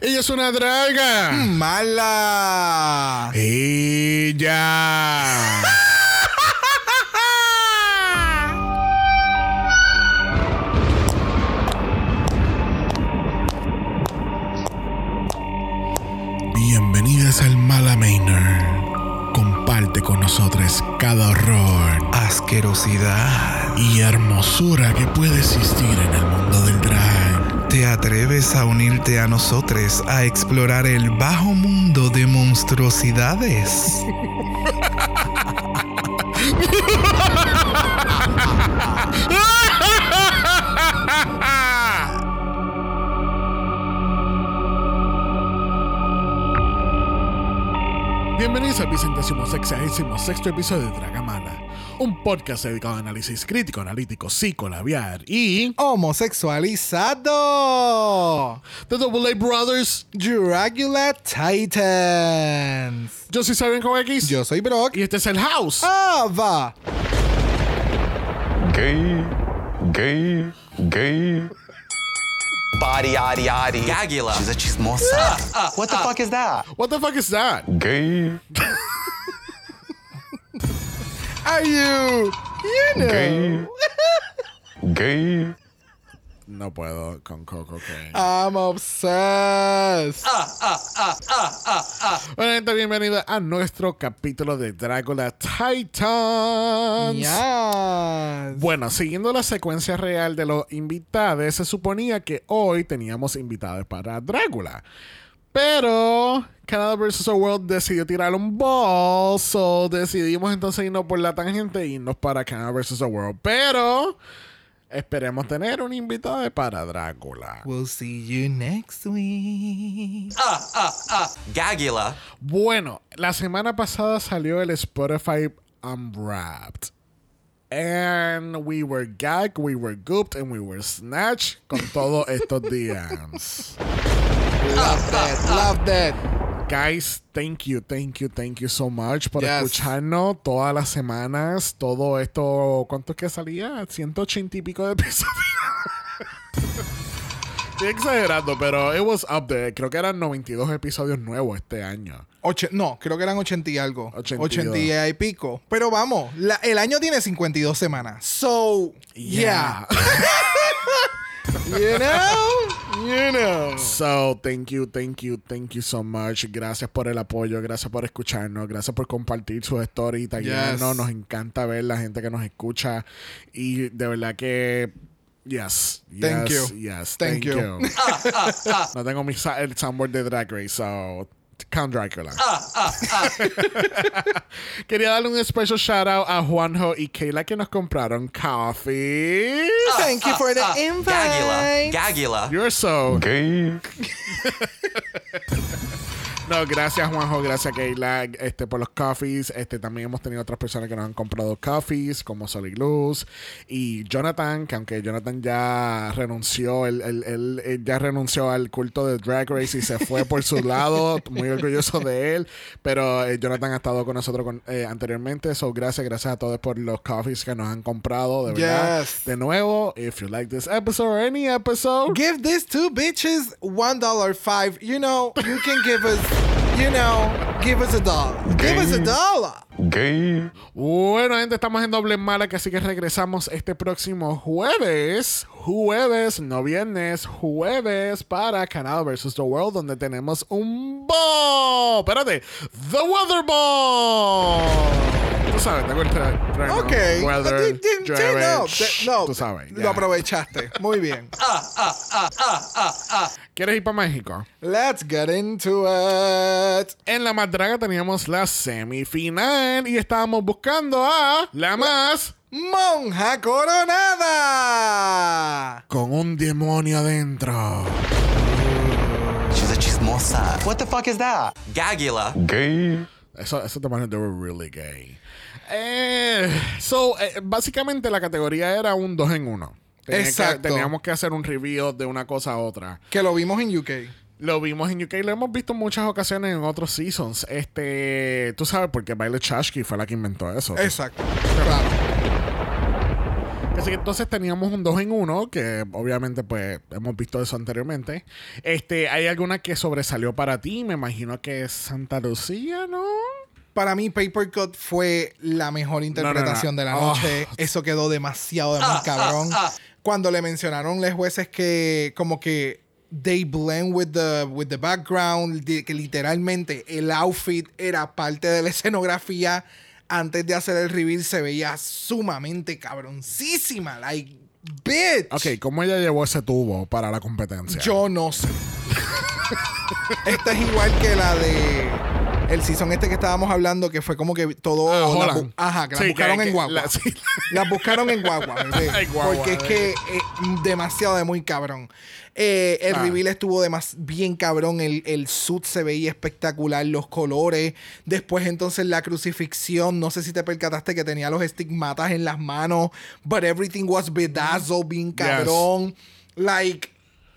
Ella es una draga. ¡Mala! Ella. Bienvenidas al Mala Manor. Comparte con nosotros cada horror Asquerosidad. y hermosura que puede existir en el mundo del drag. ¿Te atreves a unirte a nosotros a explorar el bajo mundo de monstruosidades? Bienvenidos al vicentésimo sexagésimo sexto episodio de Dragamala, un podcast dedicado a análisis crítico, analítico, psicolabiar y ¡Homosexualizado! The Double A Brothers. Dracula Titans. Yo soy Saben con X Yo soy Brock. y este es el House. Ava. Gay, gay, gay. Body, yaddy, yaddy. Gagula. She's a chismosa. what the fuck is that? What the fuck is that? Gay, Are you? You know. gay, gay, No puedo con Coco Kane. I'm obsessed. Bueno, gente, a nuestro capítulo de Dracula Titans. Yes. Bueno, siguiendo la secuencia real de los invitados, se suponía que hoy teníamos invitados para Drácula. Pero Canada vs. The World decidió tirar un ball, so decidimos entonces irnos por la tangente e irnos para Canada vs. The World. Pero esperemos tener un invitado para Drácula. We'll see you next week. Gagula. Bueno, la semana pasada salió el Spotify Unwrapped. And we were gagged, we were gooped, and we were snatched con todos estos DMs. Love that. Love that. Guys, thank you, thank you, thank you so much por Yes. escucharnos todas las semanas. Todo esto, ¿cuánto es que salía? 180 y pico de episodios. Estoy exagerando, pero it was up there. Creo que eran 92 episodios nuevos este año. Oche- no, creo que eran 80 y algo. 82. 80 y pico. Pero vamos, la- el año tiene 52 semanas. So, yeah. You know? You know. So, thank you, thank you, thank you so much. Gracias por el apoyo, gracias por escucharnos, gracias por compartir su story y. Yes. Nos encanta ver la gente que nos escucha y de verdad que yes, Thank yes, you. yes, Thank thank, you. you. no tengo mi el soundboard de Drag Race, so Count Dracula. Quería darle un special shout out a Juanjo y Kayla que nos compraron coffee. Thank you for the Gagula. invite. Gagula. You're so gay, No, gracias Juanjo, gracias Keila este, por los coffees. Este, también hemos tenido otras personas que nos han comprado coffees, como Solid Luz y Jonathan, que aunque Jonathan ya renunció, él, él- él- él ya renunció al culto de Drag Race y se fue por su lado, muy orgulloso de él. Pero eh, Jonathan ha estado con nosotros con- eh, anteriormente. So, gracias, gracias a todos por los coffees que nos han comprado, de verdad. Yes. De nuevo, if you like this episode or any episode, Give these two bitches one dollar five. You know, you can give us, you know, give us a dollar. Give us a dollar. gay, Bueno, gente, estamos en doble mala, que así que regresamos este próximo jueves. Jueves, no viernes, jueves para Canal vs. The World, donde tenemos un ball. Espérate, The Weather Ball. Tú sabes, tengo el tra- tra- Ok. Weather, llueve, no, de- no, Tú sabes. Lo ya. aprovechaste. Muy bien. ¿Quieres ir para México? Let's get into it. En la Madraga teníamos la semifinal y estábamos buscando a la más Monja coronada. con un demonio adentro. She's a chismosa. What the fuck is that? Gagula. gay, Eso, eso te parece they were really gay. Eh, so, eh, básicamente la categoría era un dos en uno. Tenía que- Exacto. teníamos que hacer un review de una cosa a otra. Que lo vimos en UK. Lo vimos en UK, lo hemos visto en muchas ocasiones en otros seasons. Este, tú sabes, porque Baile Chashki fue la que inventó eso. Exacto. Claro. Así que entonces teníamos un 2 en 1, que obviamente pues hemos visto eso anteriormente. Este, ¿hay alguna que sobresalió para ti? Me imagino que es Santa Lucía, ¿no? Para mí, Paper Cut fue la mejor interpretación no. de la Oh. noche. Eso quedó demasiado de muy cabrón. Cuando le mencionaron los jueces que como que they blend with the, with the background, que literalmente el outfit era parte de la escenografía. Antes de hacer el reveal se veía sumamente cabroncísima. Like, bitch. Ok, ¿cómo ella llevó ese tubo para la competencia? Yo no sé. Esta es igual que la de el season este que estábamos hablando, que fue como que todo. Ah, la bu- ajá, que Sí, las buscaron que- en guagua. la- sí. Las buscaron en guagua, guagua, porque es que eh, demasiado de muy cabrón. Eh, el Ah. reveal estuvo demas- bien cabrón. El, el suit se veía espectacular, los colores. Después, entonces, la crucifixión. No sé si te percataste que tenía los estigmatas en las manos. But everything was bedazzled, bien cabrón. Like,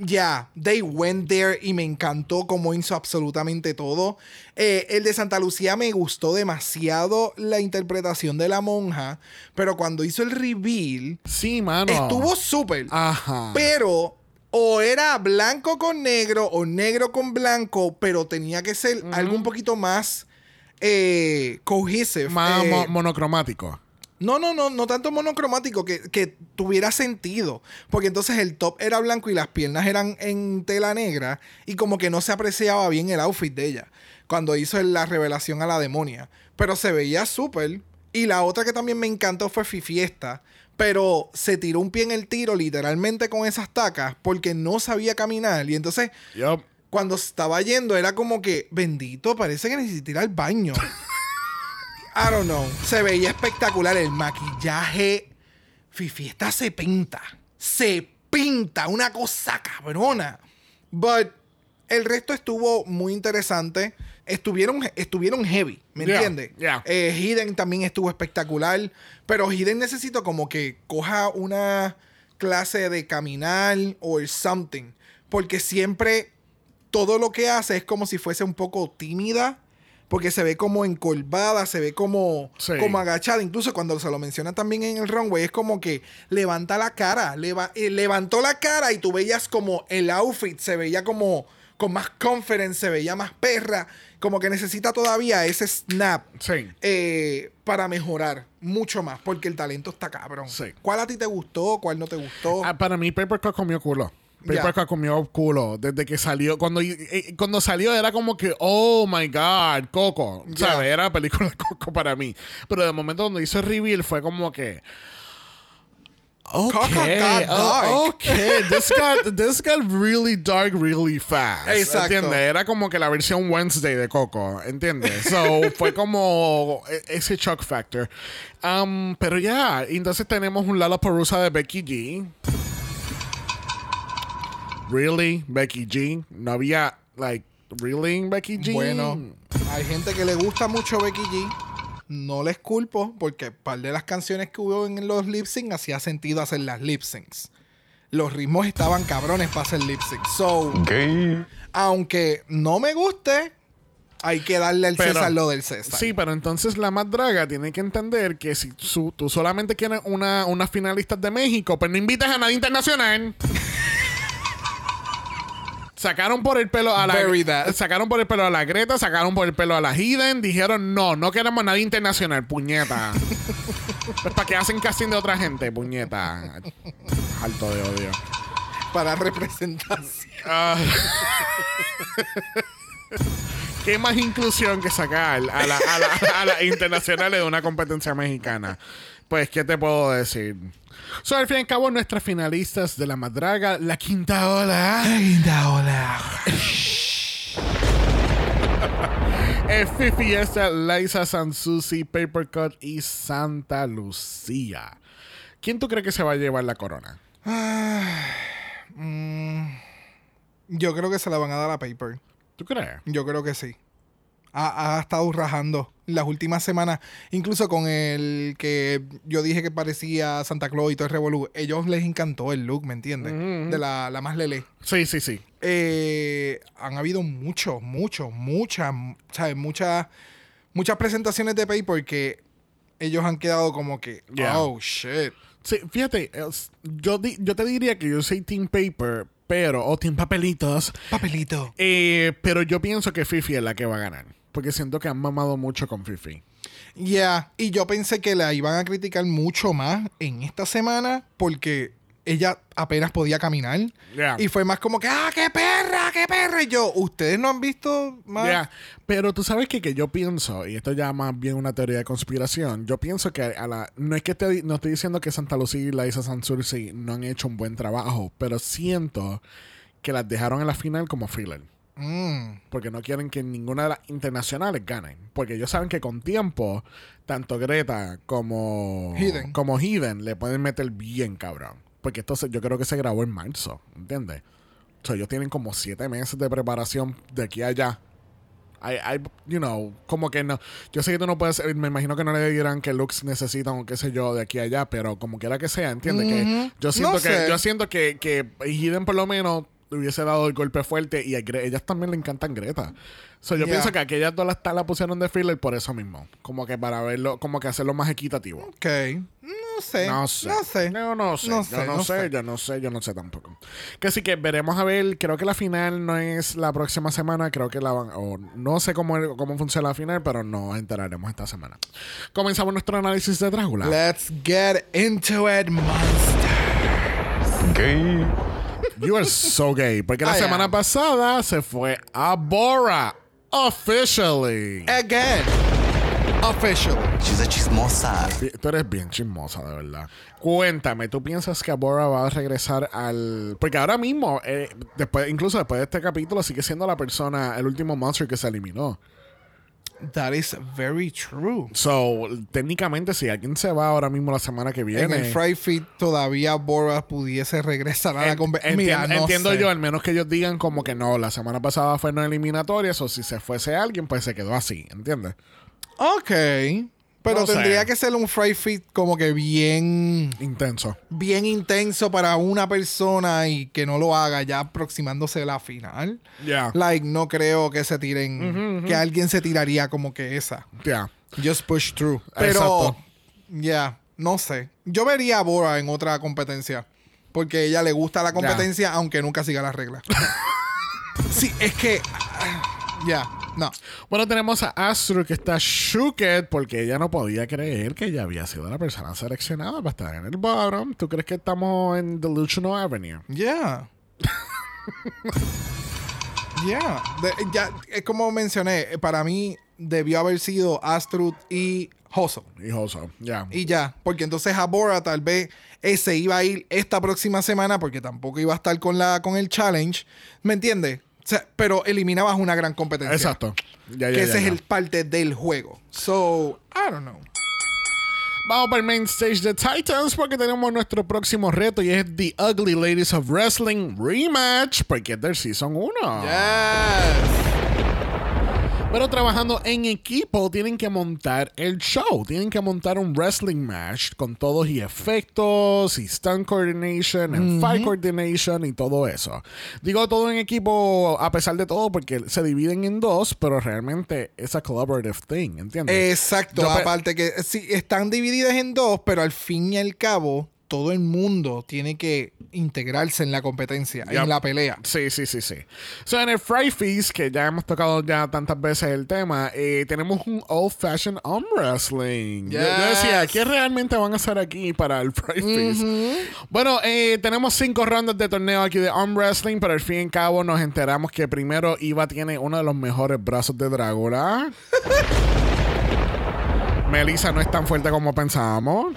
yeah, they went there y me encantó cómo hizo absolutamente todo. Eh, el de Santa Lucía me gustó demasiado la interpretación de la monja, pero cuando hizo el reveal, Sí, mano. estuvo súper. Ajá. Pero o era blanco con negro o negro con blanco, pero tenía que ser algo un poquito más eh, cohesive. Más eh, mo- monocromático. No, no, no, no tanto monocromático, que, que tuviera sentido. Porque entonces el top era blanco y las piernas eran en tela negra y como que no se apreciaba bien el outfit de ella cuando hizo la revelación a la demonia. Pero se veía súper. Y la otra que también me encantó fue Fifiesta. Pero se tiró un pie en el tiro literalmente con esas tacas porque no sabía caminar. Y entonces Yup. cuando estaba yendo era como que, bendito, parece que necesita ir al baño. I don't know. Se veía espectacular el maquillaje. Fifiesta se pinta. Se pinta. Una cosa cabrona. But el resto estuvo muy interesante. Estuvieron, estuvieron heavy, ¿me Yeah, entiendes? yeah. Eh, Hidden también estuvo espectacular. Pero Hidden necesito como que coja una clase de caminar o something. Porque siempre todo lo que hace es como si fuese un poco tímida. Porque se ve como encorvada, se ve como, Sí. como agachada. Incluso cuando se lo menciona también en el runway, es como que levanta la cara. leva- eh, levantó la cara y tú veías como el outfit se veía como con más confidence, se veía más perra. Como que necesita todavía ese snap Sí. eh, para mejorar mucho más. Porque el talento está cabrón. Sí. ¿Cuál a ti te gustó? ¿Cuál no te gustó? Ah, para mí, Papercut comió culo. Ya. Papercut comió culo desde que salió. Cuando, eh, cuando salió era como que, oh my god, Coco. Ya. ¿Sabes? Era la película de Coco para mí. Pero de momento cuando hizo el reveal fue como que. Coco Okay, got oh, dark. okay, this got, this got really dark really fast. Exacto. ¿Entiendes? Era como que la versión Wednesday de Coco, ¿entiendes? So, fue como e- ese shock factor. Um, pero ya, entonces tenemos un Lollapalooza de Becky G. Really, Becky G. No había, like, really, Becky G. Bueno, hay gente que le gusta mucho Becky G. No les culpo porque par de las canciones que hubo en los lip sync hacía sentido hacer las lip syncs. Los ritmos estaban cabrones para hacer lip sync. So, aunque no me guste, hay que darle al Pero- César lo del César. Sí, pero entonces la más draga tiene que entender que si su- tú solamente quieres una, una finalista de México, pues no invites a nadie internacional. Sacaron por el pelo a la Bury that. sacaron por el pelo a la Greta, sacaron por el pelo a la Hidden, dijeron no, no queremos a nadie internacional, puñeta. pues para que hacen casting de otra gente, puñeta. Alto de odio. Para representación. Ah. ¿Qué más inclusión que sacar a la, a la- a las internacionales de una competencia mexicana? Pues, ¿qué te puedo decir? So, al fin y al cabo, nuestras finalistas de la Madraga, la quinta ola, hola. es Fifi Esta, Liza Sansusi, Papercut y Santa Lucía. ¿Quién tú crees que se va a llevar la corona? Yo creo que se la van a dar a Paper. ¿Tú crees? Yo creo que sí. Ha, ha estado rajando las últimas semanas, incluso con el que yo dije que parecía Santa Claus y todo el revolú. Ellos les encantó el look, ¿me entiendes? De la, la más lele. Sí, sí, sí. Eh, han habido muchos, muchos, muchas, ¿sabes? Muchas, muchas presentaciones de Paper que ellos han quedado como que, Yeah. oh shit. Sí, fíjate, yo, di- yo te diría que yo soy Team Paper, pero, o Team Papelitos, Papelito. eh, pero yo pienso que Fifi es la que va a ganar. Porque siento que han mamado mucho con Fifi. Ya, y yo pensé que la iban a criticar mucho más en esta semana porque ella apenas podía caminar. Y fue más como que, ¡ah, qué perra, qué perra! Y yo, ¿ustedes no han visto más? Ya, Pero tú sabes que, que yo pienso, y esto ya más bien una teoría de conspiración, yo pienso que a la, no es que te, no estoy diciendo que Santa Lucía y la Isa Sansursi no han hecho un buen trabajo, pero siento que las dejaron en la final como filler. Mm, Porque no quieren que ninguna de las internacionales ganen. Porque ellos saben que con tiempo, tanto Greta como Hidden. como le pueden meter bien cabrón. Porque esto se- yo creo que se grabó en marzo, ¿entiendes? O sea, ellos tienen como siete meses de preparación de aquí a allá. Hay, hay, you know, como que no. Yo sé que tú no puedes. Me imagino que no le dirán que looks necesitan o qué sé yo de aquí a allá, pero como quiera que sea, ¿entiendes? Que yo siento No que sé. yo siento que, que Hidden por lo menos hubiese dado el golpe fuerte y a Gre- ellas también le encantan Greta. So, yo Yeah. pienso que aquellas dos las la pusieron de filler por eso mismo. Como que para verlo, como que hacerlo más equitativo. ok. No sé. No sé. No sé. Yo no sé. No yo sé, no, no sé, sé. yo no sé, yo no sé tampoco. Que sí que veremos a ver. Creo que la final no es la próxima semana. Creo que la van. O no sé cómo, cómo funciona la final, pero nos enteraremos esta semana. Comenzamos nuestro análisis de Drácula. Let's get into it, monster. Gay. You are so gay. Porque la I semana am. pasada se fue a Bora. Officially. Again. Officially. She's a chismosa. Tú eres bien chismosa, de verdad. Cuéntame, ¿tú piensas que Bora va a regresar al...? Porque ahora mismo, eh, después, incluso después de este capítulo, sigue siendo la persona, el último monster que se eliminó. That is very true. So, técnicamente, si alguien se va ahora mismo la semana que viene... En el Fry Fit todavía Boras pudiese regresar a la entien- entiendo yo, al menos que ellos digan como que no, la semana pasada fue no eliminatorias, o si se fuese alguien, pues se quedó así, ¿entiendes? Ok. Pero No sé. tendría que ser un Fry Fit como que bien, Intenso. bien intenso para una persona y que no lo haga ya aproximándose a la final. Ya. Like, no creo que se tiren, que alguien se tiraría como que esa. Ya. Just push through. Pero, Exacto. ya, no sé. Yo vería a Bora en otra competencia. Porque a ella le gusta la competencia, aunque nunca siga las reglas. sí, es que. Ya, no. Bueno, tenemos a Astro que está shooked porque ella no podía creer que ella había sido la persona seleccionada para estar en el bottom. ¿Tú crees que estamos en Delusional Avenue? Ya. Ya. De- ya, es como mencioné, para mí debió haber sido Astrud y Hoso. Hijoso, ya. Y ya, porque entonces a Bora tal vez ese iba a ir esta próxima semana porque tampoco iba a estar con la con el challenge, ¿me entiendes? Sea, pero eliminabas una gran competencia. Exacto. Ya, ya, Que ya, ese es el parte del juego. So, I don't know. Vamos para el main stage de Titans porque tenemos nuestro próximo reto y es The Ugly Ladies of Wrestling Rematch porque es del Season 1. Yes. Pero trabajando en equipo tienen que montar el show. Tienen que montar un wrestling match con todos y efectos y stunt coordination and fight coordination y todo eso. Digo todo en equipo a pesar de todo porque se dividen en dos, pero realmente es a collaborative thing, ¿entiendes? Exacto. Yo Aparte que sí, están divididas en dos, pero al fin y al cabo, todo el mundo tiene que integrarse en la competencia, Yep. en la pelea. Sí, sí, sí, sí. So, en el Fry Feast, que ya hemos tocado ya tantas veces el tema, eh, tenemos un Old Fashioned Arm Wrestling. Yo, yo decía. ¿qué realmente van a hacer aquí para el Fry Feast? Bueno, eh, tenemos cinco rondas de torneo aquí de Arm Wrestling, pero al fin y al cabo nos enteramos que primero Iva tiene uno de los mejores brazos de Drácula. Melissa no es tan fuerte como pensábamos.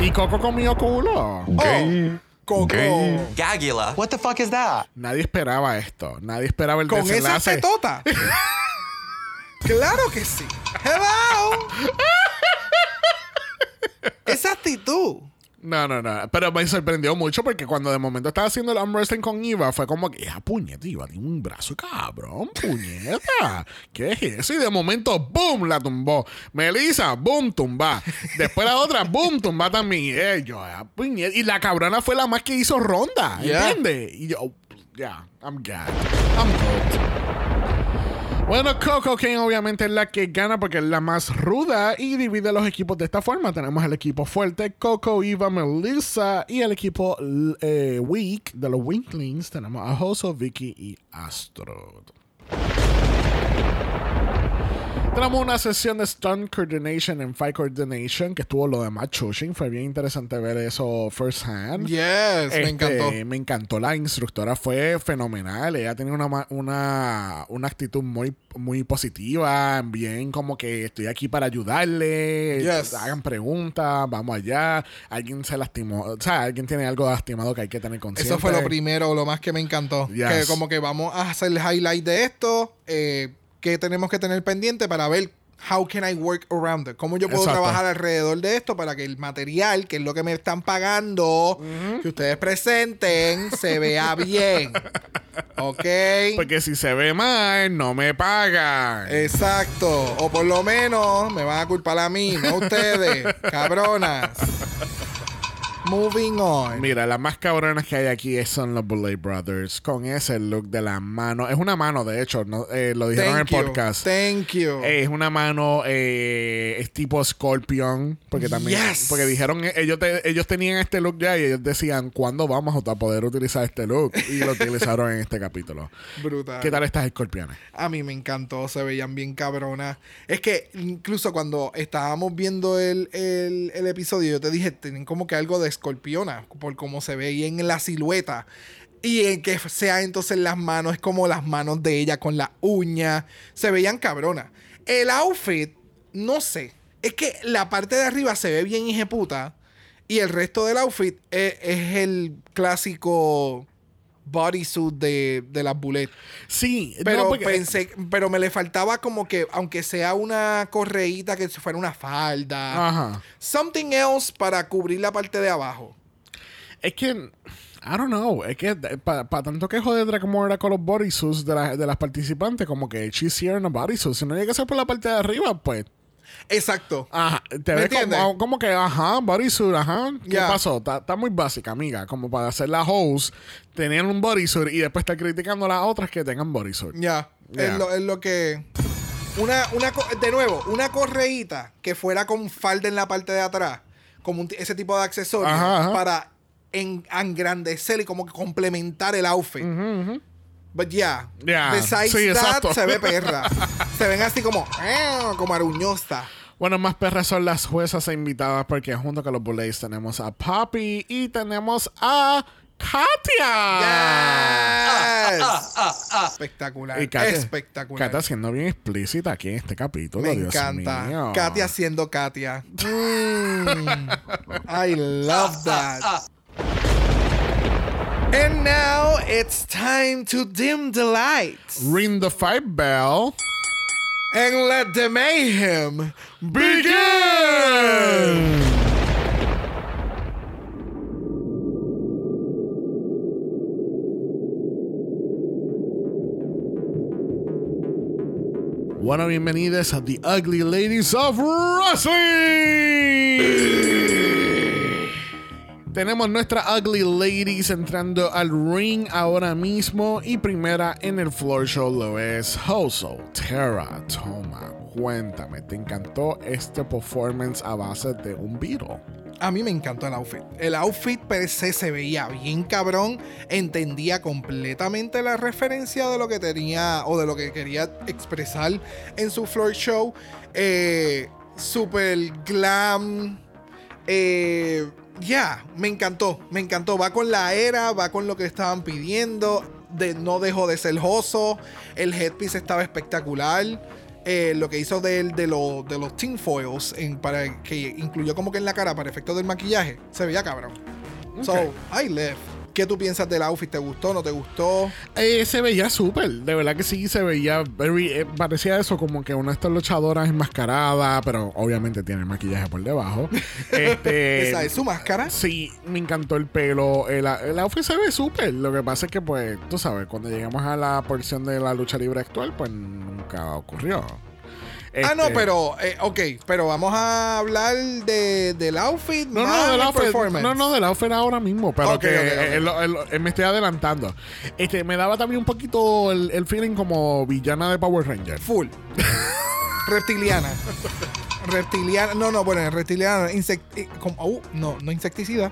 Y Coco comió culo. Gay. Coco. Gay. Gagula. What the fuck is that? Nadie esperaba esto. Nadie esperaba el Con esa desenlace. tetota. claro que sí. Hello. esa actitud. No, no, no. Pero me sorprendió mucho porque cuando de momento estaba haciendo el arm wrestling con Iva, fue como que, ¡ah, puñeta! Iva tiene un brazo cabrón, puñeta. ¿Qué es eso? Y de momento, ¡boom! La tumbó. Melissa, ¡boom! Tumba. Después la otra, ¡boom! Tumba también. Y eh, yo, ¡ah, puñeta! Y la cabrona fue la más que hizo ronda, Yeah. ¿entiendes? Y yo, ya, I'm gagged. I'm cooked. Bueno, Coco King obviamente es la que gana porque es la más ruda y divide los equipos de esta forma. Tenemos el equipo fuerte, Coco, Eva, Melissa y el equipo eh, weak de los Winklings. Tenemos a Hoso, Vicky y Astro. Tenemos una sesión de Stunt Coordination and Fight Coordination que estuvo lo de Matt Chushing. Fue bien interesante ver eso first hand. Yes, me Este, encantó. Me encantó. La instructora fue fenomenal. Ella tenía una, una, una actitud muy, muy positiva. Bien, como que estoy aquí para ayudarle. Yes. Hagan preguntas. Vamos allá. Alguien se lastimó. O sea, alguien tiene algo lastimado que hay que tener consciente. Eso fue lo primero, lo más que me encantó. Yes. Que como que vamos a hacer el highlight de esto, eh, que tenemos que tener pendiente para ver how can I work around it. Cómo yo puedo Exacto. trabajar alrededor de esto para que el material, que es lo que me están pagando, que ustedes presenten, se vea bien. ¿Ok? Porque si se ve mal, no me pagan. Exacto. O por lo menos me van a culpar a mí, no a ustedes, cabronas. Moving on. Mira, las más cabronas que hay aquí son los Bullet Brothers. Con ese look de la mano. Es una mano, de hecho. ¿no? Eh, lo dijeron en el Thank you. podcast. Thank you. Eh, es una mano, eh, es tipo Scorpion. Porque también. Yes. Porque dijeron, eh, ellos, te- ellos tenían este look ya y ellos decían, ¿cuándo vamos a poder utilizar este look? Y lo utilizaron en este capítulo. Brutal. ¿Qué tal estas escorpiones? A mí me encantó, se veían bien cabronas. Es que incluso cuando estábamos viendo el, el- el episodio, yo te dije, tienen como que algo de escorpiona, por cómo se veía en la silueta. Y en que sea entonces las manos, es como las manos de ella con la uña. Se veían cabronas. El outfit, no sé. Es que la parte de arriba se ve bien hijeputa. Y el resto del outfit es el clásico bodysuit de, de las bullets. Sí, no, Pero porque- pensé, pero me le faltaba como que, aunque sea una correíta que fuera una falda, Ajá. something else para cubrir la parte de abajo. Es que, I don't know, es que para tanto que joder Draco era con los bodysuits de, la- de las participantes, como que she's here in a bodysuit. Si no llega a ser por la parte de arriba, pues, Exacto. ajá, te ¿Me ves como, que, ajá, bodysuit, ajá. ¿Qué pasó? Está está muy básica, amiga, como para hacer la host, tener un bodysuit y después estar criticando a las otras que tengan bodysuit. Ya. Es, lo, es lo que. Una, una, de nuevo, una correíta que fuera con falda en la parte de atrás, como un ese tipo de accesorio, Ajá, ajá. para en, engrandecer y como que complementar el outfit. But yeah, Ya, besides sí, that, se ve perra. se ven así como, eh, como aruñosa. Bueno, más perras son las juezas e invitadas porque junto con los Bullets tenemos a Poppy y tenemos a Katia. Yes. Espectacular. Y Katia, Espectacular. Katia siendo bien explícita aquí en este capítulo. Me Dios encanta. mío. Katia siendo Katia. Mm. I love that. And now it's time to dim the lights Ring the fight bell. and let the mayhem Begin! Bueno, bienvenidos a The Ugly Ladies of Wrestling. Tenemos nuestra Ugly Ladies entrando al ring ahora mismo y primera en el floor show lo es Hoso Terra Toma. Cuéntame, ¿te encantó este performance a base de un Beatle? A mí me encantó el outfit. El outfit per se se veía bien cabrón. Entendía completamente la referencia de lo que tenía o de lo que quería expresar en su floor show. Eh, super glam. Eh, ya, me encantó. Me encantó. Va con la era, va con lo que estaban pidiendo. De, no dejó de ser joso. El headpiece estaba espectacular. Eh, lo que hizo de, de, lo- de los tinfoils en, para que incluyó como que en la cara para efectos del maquillaje se veía cabrón. So, I left. ¿Qué tú piensas del outfit? ¿Te gustó? ¿No te gustó? Eh, se veía súper, de verdad que sí, se veía very, eh, parecía eso como que una de estas luchadoras enmascarada, pero obviamente tiene maquillaje por debajo. este, ¿Esa es su máscara? Sí, me encantó el pelo. El, el outfit se ve súper. Lo que pasa es que, pues, tú sabes, cuando llegamos a la porción de la lucha libre actual, pues nunca ocurrió. Ah, no, Este, pero, eh, ok, pero vamos a hablar de, del outfit. No, más no, del el outfit, no, no, del outfit ahora mismo, pero que el- eh, me estoy adelantando. Este, me daba también un poquito el, el feeling como villana de Power Ranger. Full. reptiliana. reptiliana. No, no, bueno, reptiliana. Insect, eh, como- uh, no, no insecticida.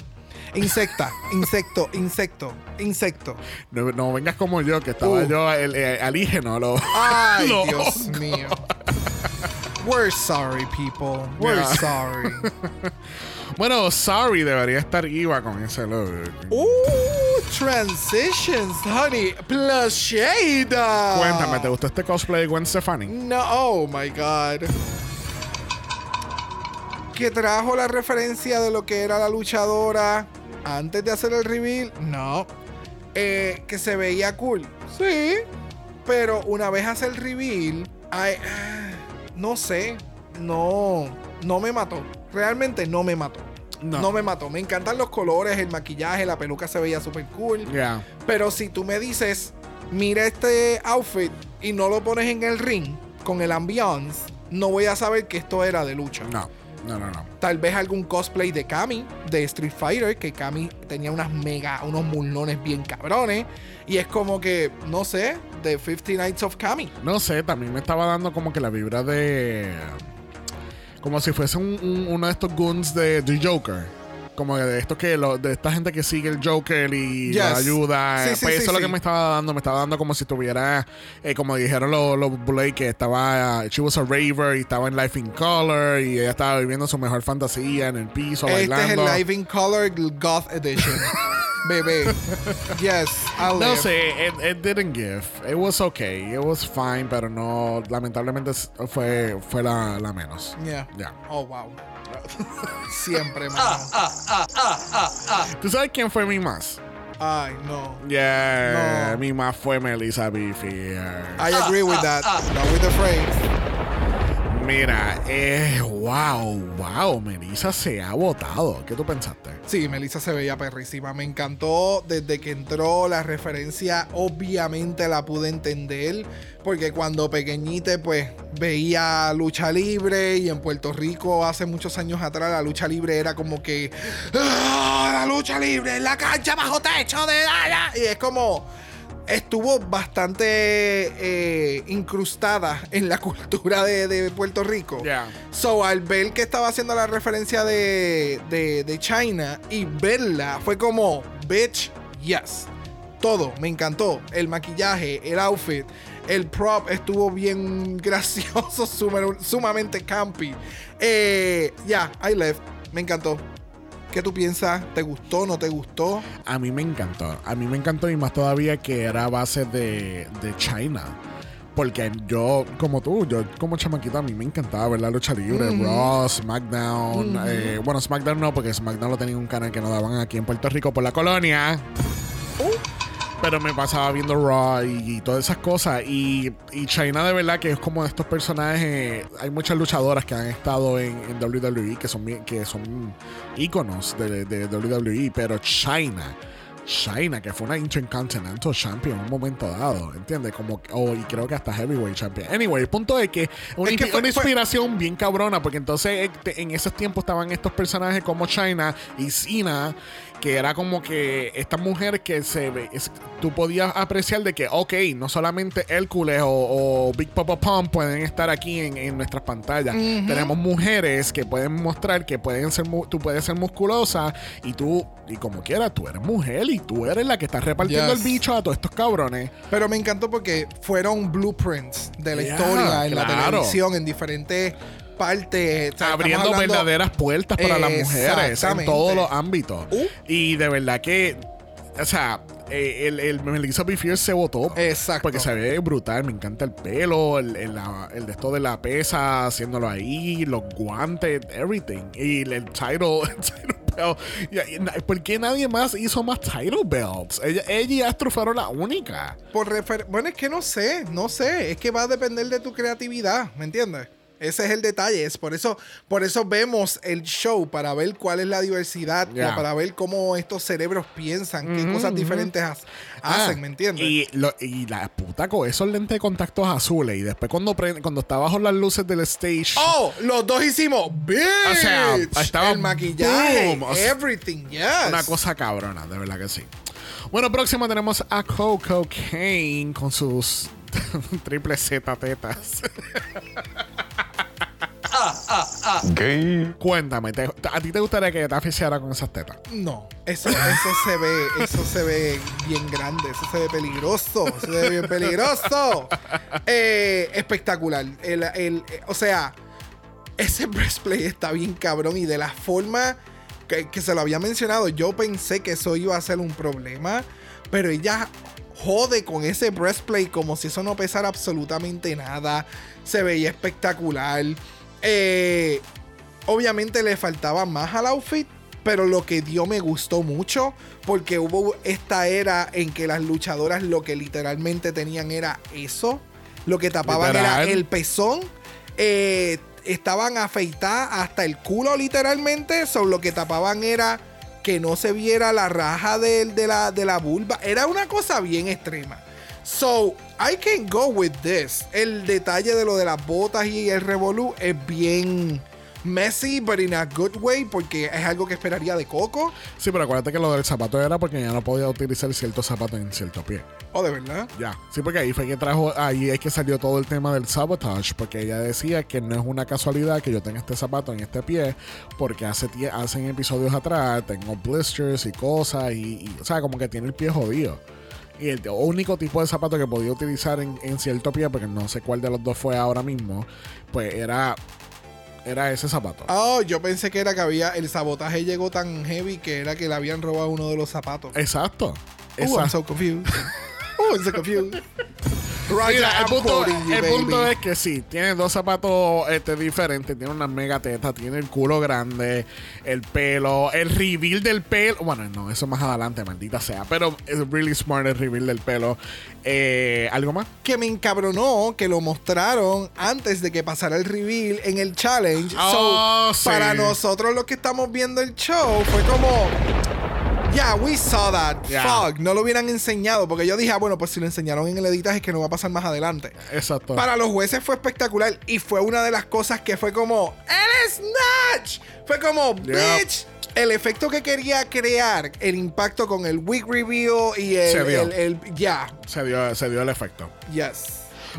Insecta, insecto, insecto, insecto. No, no vengas como yo, que estaba Uh. yo el, eh, alígeno. Lo, Ay, lo- Dios mío. We're sorry, people. We're Yeah. sorry. Bueno, sorry, debería estar Iva con ese look. Ooh, transitions, honey. Plus shade. Cuéntame, ¿te gustó este cosplay de Gwen Stefani? No, oh my god. Que trajo la referencia de lo que era la luchadora antes de hacer el reveal. No. Eh, que se veía cool. Sí. Pero una vez hace el reveal, ah, no sé. No, no me mató. Realmente no me mató. No. No. me mató. Me encantan los colores, el maquillaje, la peluca se veía súper cool. Pero si tú me dices, mira este outfit y no lo pones en el ring con el ambiance, no voy a saber que esto era de lucha. No, no, no, no. Tal vez algún cosplay de Kami, de Street Fighter, que Kami tenía unas mega, unos mulones bien cabrones. Y es como que, no sé, de 50 Nights of Kami. No sé, también me estaba dando como que la vibra de. Como si fuese un- un- uno de estos goons de, de Joker. Como de estos que lo- de esta gente que sigue el Joker y Yes. ayuda. Sí, Eh, sí, pues sí, eso es lo que me estaba dando. Me estaba dando como si tuviera, eh, como dijeron los, los Blade, que estaba. she was a raver y estaba en Life in Color y ella estaba viviendo su mejor fantasía en el piso, Este es bailando. el Live in Color Goth Edition. Bebé. Yes, I'll No live. sé, it, it didn't give. It was okay, it was fine, pero no, lamentablemente s- fue, fue la, la menos. Yeah. Ya. Oh, wow. Siempre, ah, mano. Ah, ah, ¿Tú sabes quién fue mi más? Ay, no. Yeah, No. mi más fue Melissa Beefier. I agree with that. Not with the phrase. Mira, eh, wow, wow, Melissa se ha votado. ¿Qué tú pensaste? Sí, Melissa se veía perrísima. Me encantó desde que entró. La referencia, obviamente, la pude entender. Porque cuando pequeñita, pues veía lucha libre. Y en Puerto Rico, hace muchos años atrás, la lucha libre era como que. ¡Ah, la lucha libre en la cancha bajo techo de. allá! Y es como. Estuvo bastante eh, incrustada en la cultura de, de Puerto Rico. Ya. So, al ver que estaba haciendo la referencia de, de, de China y verla, fue como, bitch, yes. Todo, me encantó. El maquillaje, el outfit, el prop estuvo bien gracioso, suma- sumamente campy. Eh, Ya, I left. Me encantó. ¿Qué tú piensas? ¿Te gustó? ¿No te gustó? A mí me encantó. A mí me encantó y más todavía que era base de, de China. Porque yo, como tú, yo como chamaquito, a mí me encantaba ver la lucha libre, Raw, SmackDown. eh, bueno, SmackDown no, porque SmackDown lo tenía en un canal que no daban aquí en Puerto Rico por la colonia. Pero me pasaba viendo Raw y, y todas esas cosas. Y, y China de verdad que es como de estos personajes. Hay muchas luchadoras que han estado en, en WWE que son, que son íconos de, de WWE. Pero China. China, que fue una Intercontinental Champion en un momento dado, ¿entiendes? Como, oh, y creo que hasta Heavyweight Champion. Anyway, el punto es que una, Es que fue- una fue- inspiración bien cabrona, porque entonces este, en esos tiempos estaban estos personajes como China y Cena, que era como que esta mujer que se ve, es- tú podías apreciar de que, ok, no solamente Hércules o, o Big Papa Pump pueden estar aquí en, en nuestras pantallas. Tenemos mujeres que pueden mostrar que pueden ser, tú puedes ser musculosa y tú, y como quieras, tú eres mujer y tú eres la que está repartiendo Yes. el bicho a todos estos cabrones. Pero me encantó porque fueron blueprints de la Yeah, historia en la televisión, en diferentes partes. O sea, abriendo hablando- verdaderas puertas para las mujeres en todos los ámbitos. Uh. Y de verdad que, o sea, eh, el, el Melissa Befier se votó. Exacto. Porque se ve brutal, me encanta el pelo, el, el, la- el de esto de la pesa, haciéndolo ahí, los guantes, everything. Y el, title, el title belt. ¿Por qué nadie más hizo más title belts? Ella, ella y Astro fueron la única. Por refer- bueno, es que no sé, no sé. Es que va a depender de tu creatividad, ¿me entiendes? Ese es el detalle. Es por eso, por eso vemos el show, para ver cuál es la diversidad, Ya. para ver cómo estos cerebros piensan, qué cosas diferentes ha- Ah, hacen, ¿me entiendes? Y, lo- y la puta con esos lentes de contactos azules. Y después cuando, prende- cuando está bajo las luces del stage. Oh, los dos hicimos bitch. O sea, estaba el maquillaje, boom. O sea, everything, yes. Una cosa cabrona, de verdad que sí. Bueno, próximo tenemos a Coco Kane con sus triple Z tetas. Gay. Cuéntame, ¿te- ¿a ti te gustaría que te aficiara con esas tetas? No, eso, eso se ve, eso se ve bien grande, eso se ve peligroso, eso se ve bien peligroso. Eh, espectacular. El, el- eh, o sea, ese breastplate está bien cabrón y de la forma que, que se lo había mencionado, yo pensé que eso iba a ser un problema, pero ella jode con ese breastplate como si eso no pesara absolutamente nada. Se veía espectacular. Eh, obviamente le faltaba más al outfit, pero lo que dio me gustó mucho porque hubo esta era en que las luchadoras lo que literalmente tenían era eso. Lo que tapaban Literal. era el pezón. Eh, estaban afeitadas hasta el culo literalmente. So, lo que tapaban era que no se viera la raja de, la, de la vulva. Era una cosa bien extrema. So, I can go with this. El detalle de lo de las botas y el revolú es bien messy, but in a good way, porque es algo que esperaría de Coco. Sí, pero acuérdate que lo del zapato era porque ya no podía utilizar ciertos zapatos en cierto pie. Oh, de verdad. Ya. Sí, porque ahí fue que trajo, ahí es que salió todo el tema del sabotage, porque ella decía que no es una casualidad que yo tenga este zapato en este pie, porque hace hacen episodios atrás tengo blisters y cosas, y, y, o sea, como que tiene el pie jodido. Y el único tipo de zapato que podía utilizar en, en cierto pie, porque no sé cuál de los dos fue ahora mismo, pues era, era ese zapato. Oh, yo pensé que era que había. El sabotaje llegó tan heavy que era que le habían robado uno de los zapatos. Exacto. Oh, I'm Exacto. so confused. Oh, I'm so confused. Mira, el punto, el es que sí, tiene dos zapatos este, diferentes, tiene una mega teta, tiene el culo grande, el pelo, el reveal del pelo. Bueno, no, eso más adelante, maldita sea. Pero es really smart el reveal del pelo. Eh, ¿Algo más? que me encabronó que lo mostraron antes de que pasara el reveal en el challenge. Oh, so, sí. para nosotros los que estamos viendo el show, fue como. Yeah, we saw that. Yeah. Fuck, no lo hubieran enseñado. Porque yo dije, ah, bueno, pues si lo enseñaron en el editaje es que no va a pasar más adelante. Exacto. Para los jueces fue espectacular. Y fue una de las cosas que fue como. ¡El Snatch! Fue como, bitch. El efecto que quería crear, el impacto con el wig reveal y el. Se el- el- ya, Se dio, se dio el efecto. yes.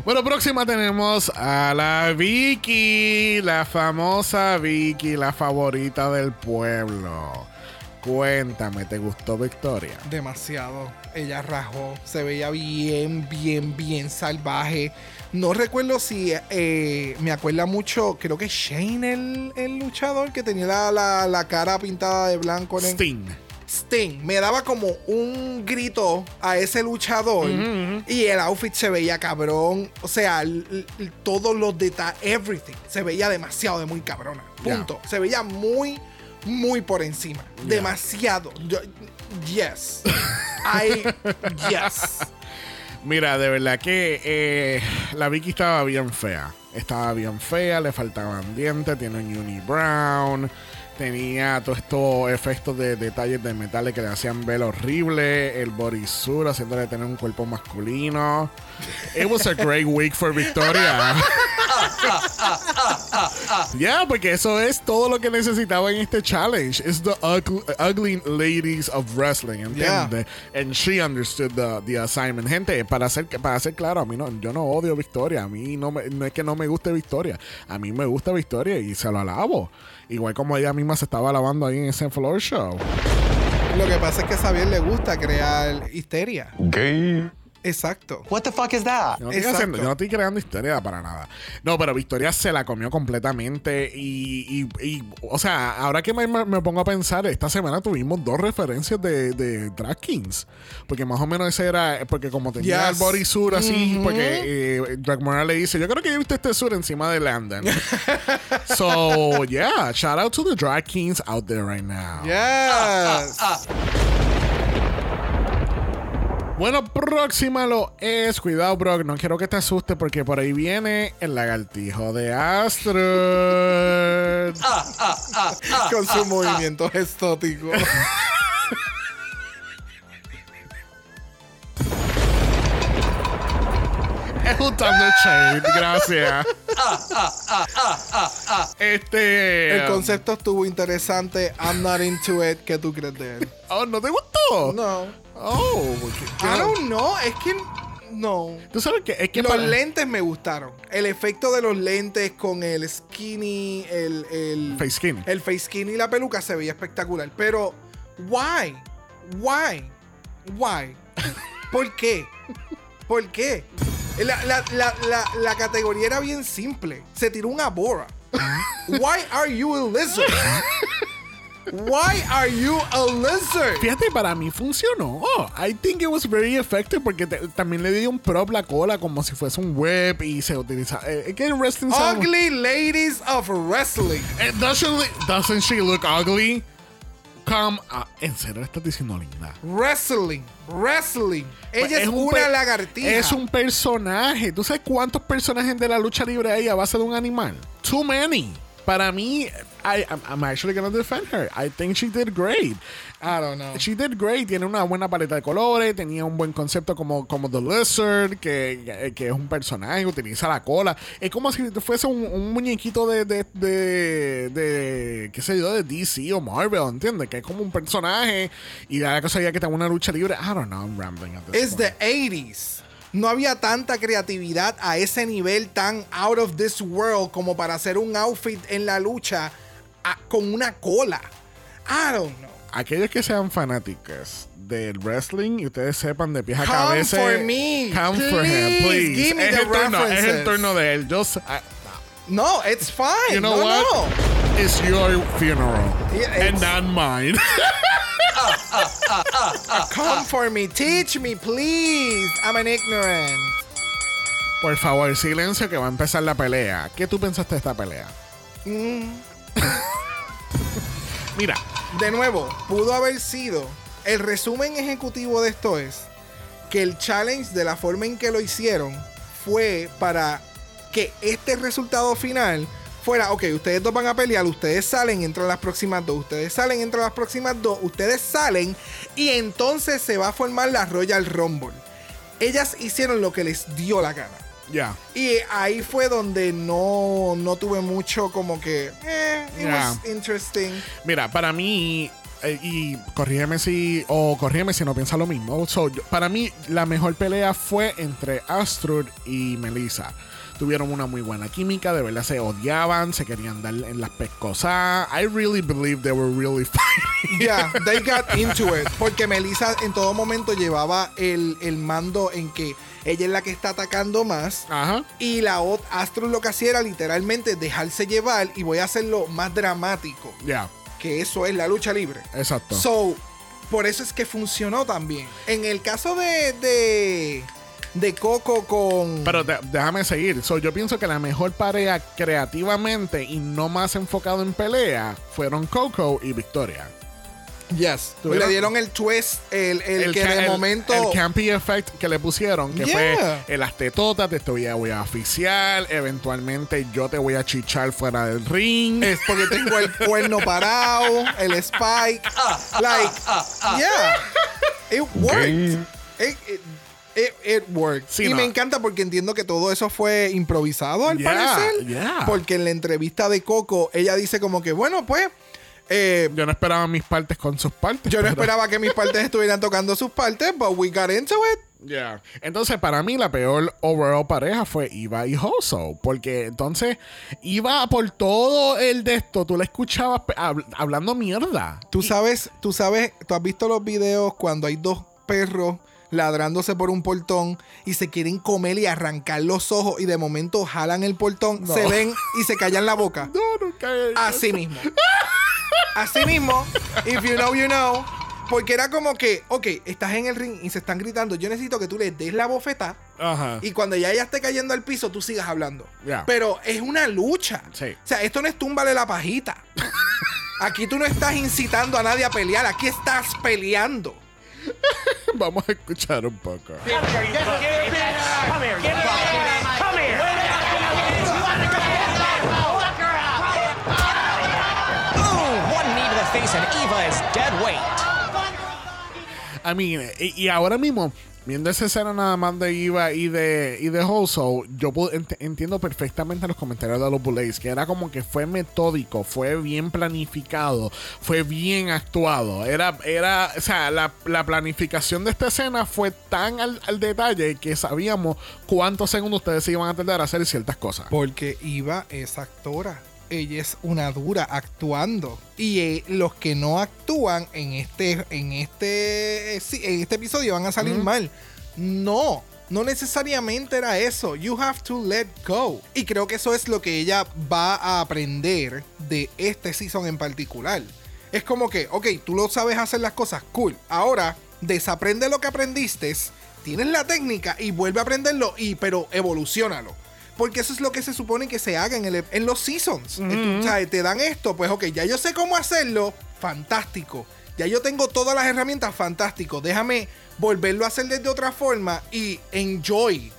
Bueno, próxima tenemos a la Vicky, la famosa Vicky, la favorita del pueblo. Cuéntame, ¿te gustó Victoria? Demasiado. Ella rajó. Se veía bien, bien, bien salvaje. No recuerdo si eh, me acuerda mucho. Creo que Shane, el, el luchador, que tenía la, la- la cara pintada de blanco. en el- Sting. Sting. Me daba como un grito a ese luchador. Y el outfit se veía cabrón. O sea, todos los detalles, everything. Se veía demasiado de muy cabrona. Punto. Se veía muy, muy por encima. Demasiado. Yo- yes. I, yes. Mira, de verdad que eh, la Vicky estaba bien fea. Estaba bien fea, le faltaban dientes, tiene un unibrown, tenía todos estos efectos de detalles de metales que le hacían ver horrible, el bodysuit haciéndole tener un cuerpo masculino. It was a great week for Victoria. Ya, porque eso es todo lo que necesitaba en este challenge. It's the ugly, ugly ladies of wrestling, ¿entiendes? And she understood the, the assignment. Gente, para ser, para ser claro, a mí no, yo no odio Victoria. A mí no, me- no es que no me guste Victoria. A mí me gusta Victoria y se lo alabo. Igual como ella misma se estaba alabando ahí en ese floor show. Lo que pasa es que a Xavier le gusta crear histeria. Gay. Exacto. What the fuck is that? Yo no, estoy Exacto. haciendo- yo no estoy creando historia para nada. No, pero Victoria se la comió completamente. Y, y- y, o sea, ahora que me, me- pongo a pensar, esta semana tuvimos dos referencias de, de Drag Kings. Porque más o menos ese era, porque como tenía Yes. el bodysuit así, porque eh, Drag le dice: Yo creo que yo he visto este suit encima de Landon. so, yeah, shout out to the Drag Kings out there right now. Yes. Bueno, próxima lo es. Cuidado, Brock. No quiero que te asustes porque por ahí viene el lagartijo de Astro. Con sus movimientos estóticos. Es un Thunder Shade. Gracias. Este. El concepto estuvo interesante. I'm not into it. ¿Qué tú crees de él? Oh, ¿no te gustó? No. Oh, ¿qué- I don't know. Es que no. Tú sabes que es que los para- lentes me gustaron. El efecto de los lentes con el skinny, el, el Face skinny. el face skinny y la peluca se veía espectacular. Pero, why? Why? Why? ¿Por qué? ¿Por qué? La, la- la- la- la categoría era bien simple. Se tiró una bora. Why are you a lizard? Why are you a lizard? Fíjate, para mí funcionó. I think it was very effective porque te- también le dio un prop la cola como si fuese un web y se utiliza. eh, Es que en wrestling Ugly ladies of wrestling. Eh, doesn't, doesn't she look ugly? Come on. En serio, estás diciendo linda. Wrestling. Wrestling. Ella Pues es, un una lagartija. Es un personaje. ¿Tú sabes cuántos personajes de la lucha libre hay a base de un animal? Too many. Para mí, I, I'm, actually gonna defend her. I think she did great. I don't know. She did great. Tiene una buena paleta de colores. Tenía un buen concepto como, como The Lizard, que, que es un personaje, utiliza la cola. Es como si fuese un, un muñequito de, de, de, de, qué sé yo, de DC o Marvel, ¿entiendes? Que es como un personaje y la cosa ya que tenga una lucha libre. I don't know, I'm rambling at this It's point. the 80s. No había tanta creatividad a ese nivel tan out of this world como para hacer un outfit en la lucha ah, con una cola. I don't know. Aquellos que sean fanáticos del wrestling y ustedes sepan de pies a Come cabeza. for me. Come for him, Please, please. give me es, the el turno, es el turno de él. Just, I- No, it's fine. You know no, what? no. It's your funeral. Yeah, and it's- not mine. Come for me. Teach me, please. I'm an ignorant. Por favor, silencio que va a empezar la pelea. ¿Qué tú pensaste de esta pelea? Mm. Mira, De nuevo, pudo haber sido. El resumen ejecutivo de esto es que el challenge de la forma en que lo hicieron fue para que este resultado final fuera, ok, ustedes dos van a pelear, ustedes salen entre las próximas dos, ustedes salen entre las próximas dos, ustedes salen y entonces se va a formar la Royal Rumble. Ellas hicieron lo que les dio la gana. Ya. Y ahí fue donde no, no tuve mucho como que... Eh, it Yeah. was interesting. Mira, para mí, eh, y corrígeme si, o corrígeme si no piensa lo mismo. So, yo- para mí, la mejor pelea fue entre Astrud y Melissa. Tuvieron una muy buena química, de verdad se odiaban, se querían dar en las pescosas. I really believe they were really fighting. Yeah, they got into it. Porque Melissa en todo momento llevaba el, el mando en que ella es la que está atacando más. Ajá. Y la ot- Astro lo que hacía era literalmente dejarse llevar y voy a hacerlo más dramático. Ya, Que eso es la lucha libre. exacto. So, por eso es que funcionó también. En el caso de, de, de Coco con. Pero de- déjame seguir. So, yo pienso que la mejor pareja creativamente y no más enfocado en pelea fueron Coco y Victoria. Yes. Tuvieron- Le dieron el twist, el, el, que ca- de el- momento. El campy effect que le pusieron, que Yeah. fue el las tetotas, te voy a, voy a oficiar, eventualmente yo te voy a chichar fuera del ring. Es porque tengo el cuerno parado, el spike. Like, yeah. It worked. It, it, it- it worked. Sí, y no. me encanta porque entiendo que todo eso fue improvisado al Yeah, parecer. yeah. Porque en la entrevista de Coco, ella dice como que, bueno, pues. Eh, Yo no esperaba mis partes con sus partes. yo no esperaba que mis partes estuvieran tocando sus partes, but we got into it. Yeah. Entonces, para mí, la peor overall pareja fue Iva y Hoso. Porque entonces, Iva por todo el de esto, tú la escuchabas hab- hablando mierda. Tú sabes, tú sabes, tú has visto los videos cuando hay dos perros ladrándose por un portón y se quieren comer y arrancar los ojos y de momento jalan el portón, No. se ven y se callan la boca. No, nunca Así mismo. Así mismo. If you know, you know. Porque era como que, ok, estás en el ring y se están gritando. Yo necesito que tú le des la bofeta Ajá. y cuando ya ella esté cayendo al piso, tú sigas hablando. Ya. Pero es una lucha. Sí. O sea, esto no es túmbale la pajita. Aquí tú no estás incitando a nadie a pelear. Aquí estás peleando. Vamos a escuchar un poco. Face and Eva is dead weight. I mean, y, ahora mismo, viendo esa escena nada más de Iva y de, y de Hoso, yo entiendo perfectamente los comentarios de los Bullets, que era como que fue metódico, fue bien planificado, fue bien actuado. Era, era, o sea, la, la planificación de esta escena fue tan al, al detalle que sabíamos cuántos segundos ustedes se iban a tardar a hacer ciertas cosas. Porque Iva es actora. Ella es una dura actuando. Y eh, los que no actúan en este, en este, sí, en este episodio van a salir mal. No, no necesariamente era eso. You have to let go. Y creo que eso es lo que ella va a aprender de este season en particular. Es como que, ok, tú lo sabes hacer las cosas, cool. Ahora, desaprende lo que aprendiste, tienes la técnica y vuelve a aprenderlo, y, pero evolucionalo. Porque eso es lo que se supone que se haga en, el- en los seasons. Tú, o sea, te dan esto, pues ok, ya yo sé cómo hacerlo, fantástico. Ya yo tengo todas las herramientas, fantástico. Déjame volverlo a hacer desde otra forma y enjoy.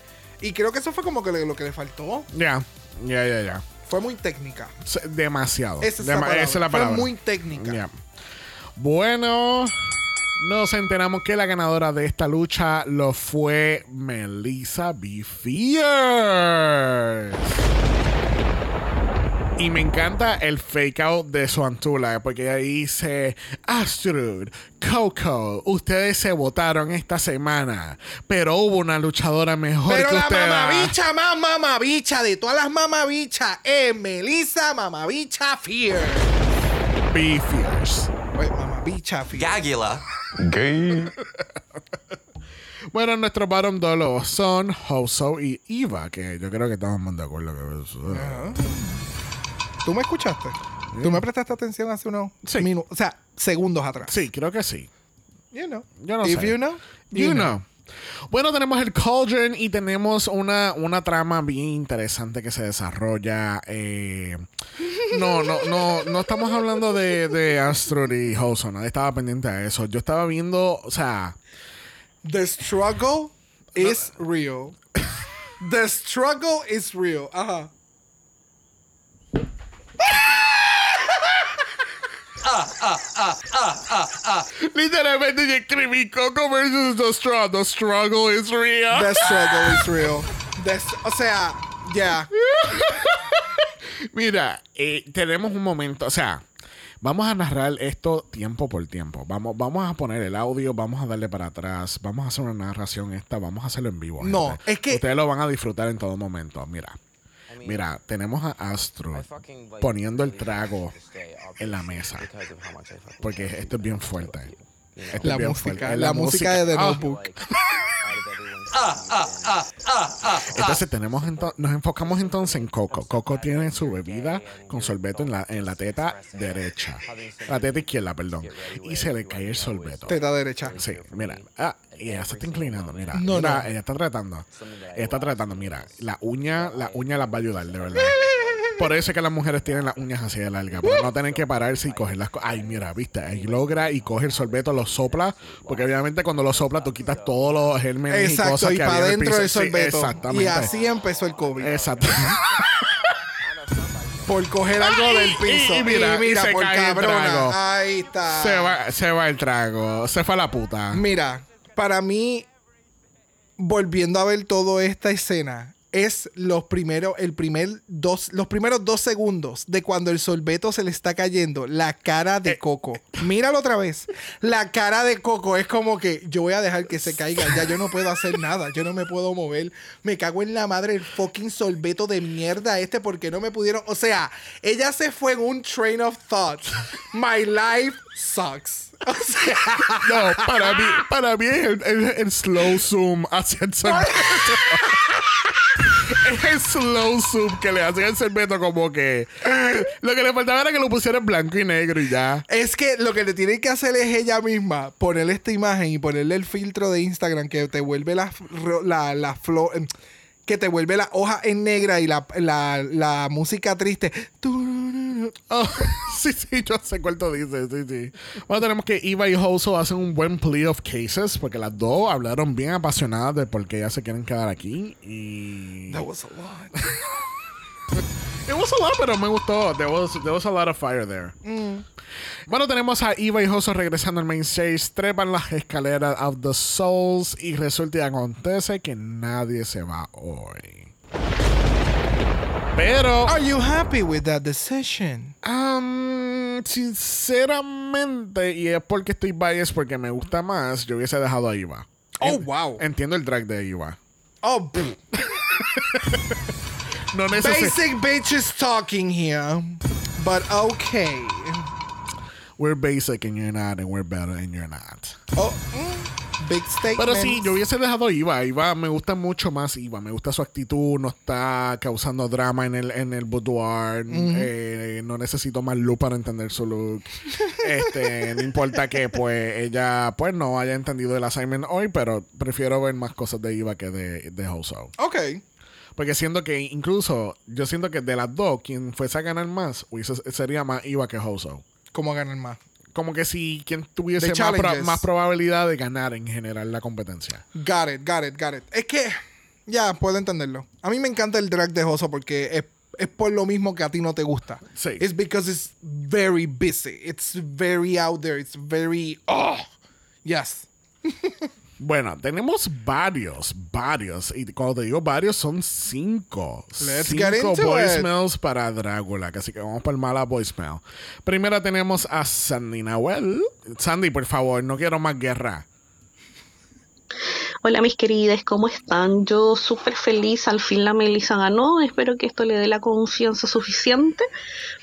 Y creo que eso fue como que le- lo que le faltó. Ya, ya, ya, ya. Fue muy técnica. Demasiado. Esa es la palabra. esa es la Fue muy técnica. Ya. Bueno, nos enteramos que la ganadora de esta lucha lo fue Melissa B. Fierce. Y me encanta el fake out de su antula, porque ella dice, Astrid, Coco, ustedes se votaron esta semana, pero hubo una luchadora mejor Pero que la ustedes. mamabicha más mamabicha de todas las mamabichas es Melissa Mamabicha Fear. B. Fierce. Pues mamabicha Fear. Gagula. Gay. Bueno, nuestros bottom dollar son Hoso y Eva, que yo creo que estamos de acuerdo que eso. ¿Tú me escuchaste? ¿Tú me prestaste atención hace unos Sí. minutos? O sea, segundos atrás. Sí, creo que sí. You know. Yo no If sé. you know, You know. Bueno, tenemos el Cauldron y tenemos una, una trama bien interesante que se desarrolla. eh, no, no, no, no estamos hablando de, de Astrid y Hoso, nadie estaba pendiente a eso. Yo estaba viendo, o sea, The struggle is real. The struggle is real. Ajá. literalmente yo escribí Coco versus The Struggle. The Struggle is real. The struggle is real. The o sea, ya. Mira, eh, tenemos un momento, o sea, vamos a narrar esto tiempo por tiempo. Vamos, vamos a poner el audio, vamos a darle para atrás, vamos a hacer una narración esta, vamos a hacerlo en vivo. No, gente. es que- Ustedes lo van a disfrutar en todo momento. Mira, mira, tenemos a Astro poniendo el trago en la mesa. Porque esto es bien fuerte. Esto La música, la, música de The Ah, Notebook. Entonces tenemos ento- nos enfocamos entonces en Coco. Coco tiene su bebida con sorbeto en la, en la teta derecha. La teta izquierda, perdón. Y se le cae el sorbeto. Teta derecha. Sí, mira. Ah, y ella se está inclinando, mira. No, mira, no. ella está tratando. Ella está tratando, mira. La uña, la uña las va a ayudar, de verdad. Por eso es que las mujeres tienen las uñas así de largas. Para no tener que pararse y coger las cosas. Ay, mira, viste. Ahí logra y coge el sorbeto, lo sopla. Porque obviamente cuando lo sopla, tú quitas todos los gérmenes y cosas y que para piso. del Sí, sorbeto. exactamente. y así empezó el COVID. Exacto. por coger algo Ay, del y- piso. y mira, y se por cae el trago. cabrona. Ahí está. se, va, se va el trago. Se fue a la puta. Mira, para mí, volviendo a ver toda esta escena, es los primeros, el primer dos, los primeros dos segundos de cuando el sorbeto se le está cayendo, la cara Eh, de Coco. Míralo otra vez. La cara de Coco es como que yo voy a dejar que se caiga. Ya yo no puedo hacer nada. Yo no me puedo mover. Me cago en la madre el fucking sorbeto de mierda este porque no me pudieron. O sea, ella se fue en un train of thought. My life sucks. O sea. No, para mí, para mí es el, el- el slow zoom hacia el sorbeto. Es el slow zoom que le hacen al sorbeto como que... Lo que le faltaba era que lo pusiera en blanco y negro y ya. Es que lo que le tiene que hacer es ella misma ponerle esta imagen y ponerle el filtro de Instagram que te vuelve la, la, la flor. Que te vuelve la hoja en negra y la, la, la música triste. Oh, sí, sí, yo sé cuál tú dices, sí, sí. Bueno, tenemos que Eva y Hoso hacen un buen plea of cases porque las dos hablaron bien apasionadas de por qué ellas se quieren quedar aquí y... That was a lot. It was a lot, pero me gustó. There was, there was a lot of fire there. Bueno, tenemos a Eva y Hoso regresando al main stage, trepan las escaleras of the souls y resulta y acontece que nadie se va hoy. Pero, Are you happy with that decision? um, sinceramente, y es porque estoy biased porque me gusta más, yo hubiese dejado a Eva. Oh, En- wow. Entiendo el drag de Eva. Oh. No necesito. basic bitches talking here. But okay. We're basic and you're not, and we're better and you're not. Oh, mm, big statement. Pero sí, yo hubiese dejado a Iva. Iva me gusta mucho más Iva. Me gusta su actitud. No está causando drama en el, en el boudoir. Eh, no necesito más luz para entender su look. este, no importa que pues ella pues no haya entendido el assignment hoy, pero prefiero ver más cosas de Iva que de, de Hoso. Okay. Porque siento que incluso, yo siento que de las dos, quien fuese a ganar más, hubiese- sería más Iva que Hoso. ¿Cómo ganar más? Como que si quien tuviese más, pro- más probabilidad de ganar en general la competencia. Got it, got it, got it. Es que, ya, puedo entenderlo. A mí me encanta el drag de Hoso porque es, es por lo mismo que a ti no te gusta. Sí. It's because it's very busy. It's very out there. It's very, oh, yes. Bueno, tenemos varios, varios. Y cuando te digo varios, son cinco. Let's cinco voicemails para Drácula. Así que vamos por mala voicemail. Primero tenemos a Sandy Nahuel. Sandy, por favor, no quiero más guerra. Hola mis queridas, ¿cómo están? Yo súper feliz, al fin la Melissa ganó, espero que esto le dé la confianza suficiente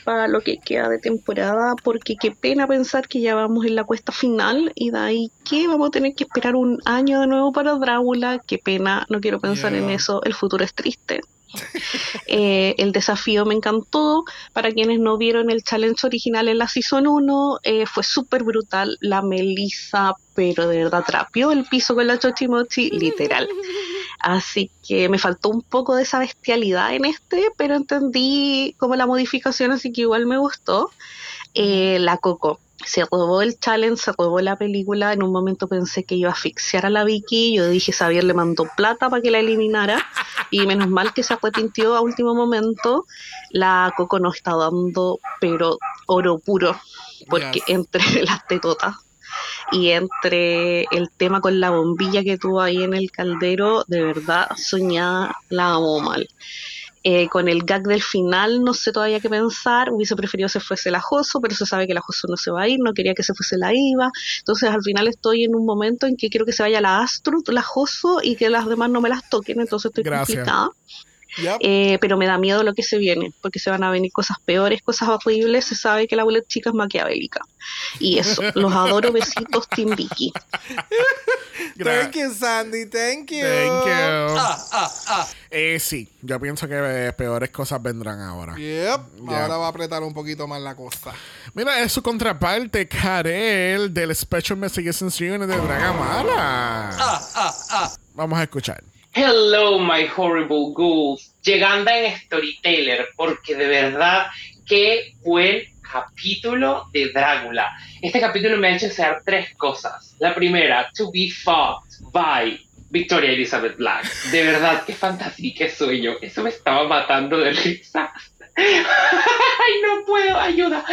para lo que queda de temporada, porque qué pena pensar que ya vamos en la cuesta final y de ahí que vamos a tener que esperar un año de nuevo para Drácula, qué pena, no quiero pensar en eso, el futuro es triste. Eh, el desafío me encantó. Para quienes no vieron el challenge original en la Season 1, eh, fue súper brutal. La Melissa, pero de verdad trapeó el piso con la Chochimochi, literal. Así que me faltó un poco de esa bestialidad en este, pero entendí como la modificación, así que igual me gustó. Eh, la Coco. Se robó el challenge, se robó la película. En un momento pensé que iba a asfixiar a la Vicky. Yo dije, Xavier le mandó plata para que la eliminara. Y menos mal que se arrepintió a último momento. La Coco nos está dando, pero oro puro. Porque Yes. entre las tetotas y entre el tema con la bombilla que tuvo ahí en el caldero, de verdad, soñada, la amo mal. Eh, con el gag del final, no sé todavía qué pensar. Hubiese preferido se fuese la Joso, pero se sabe que la Joso no se va a ir, no quería que se fuese la Iva. Entonces, al final estoy en un momento en que quiero que se vaya la Astrud, la Joso y que las demás no me las toquen. Entonces, estoy Gracias. complicada. Yep. Eh, pero me da miedo lo que se viene, porque se van a venir cosas peores, cosas horribles. Se sabe que la bullet chica es maquiavélica. Y eso, los adoro, besitos, Team Vicky. Thank you, Sandy. Thank you. Thank you. Eh, sí, yo pienso que eh, peores cosas vendrán ahora. Yep. Ahora va a apretar un poquito más la cosa. Mira, es su contraparte, Karel, del Special Investigations Unit de Dragamala. Vamos a escuchar. Hello, my horrible ghouls. Llegando en Storyteller, porque de verdad que buen capítulo de Drácula. Este capítulo me ha hecho desear tres cosas. La primera, to be fucked by Victoria Elizabeth Black. De verdad, qué fantasía, qué sueño. Eso me estaba matando de risa. Ay, no puedo, ayuda.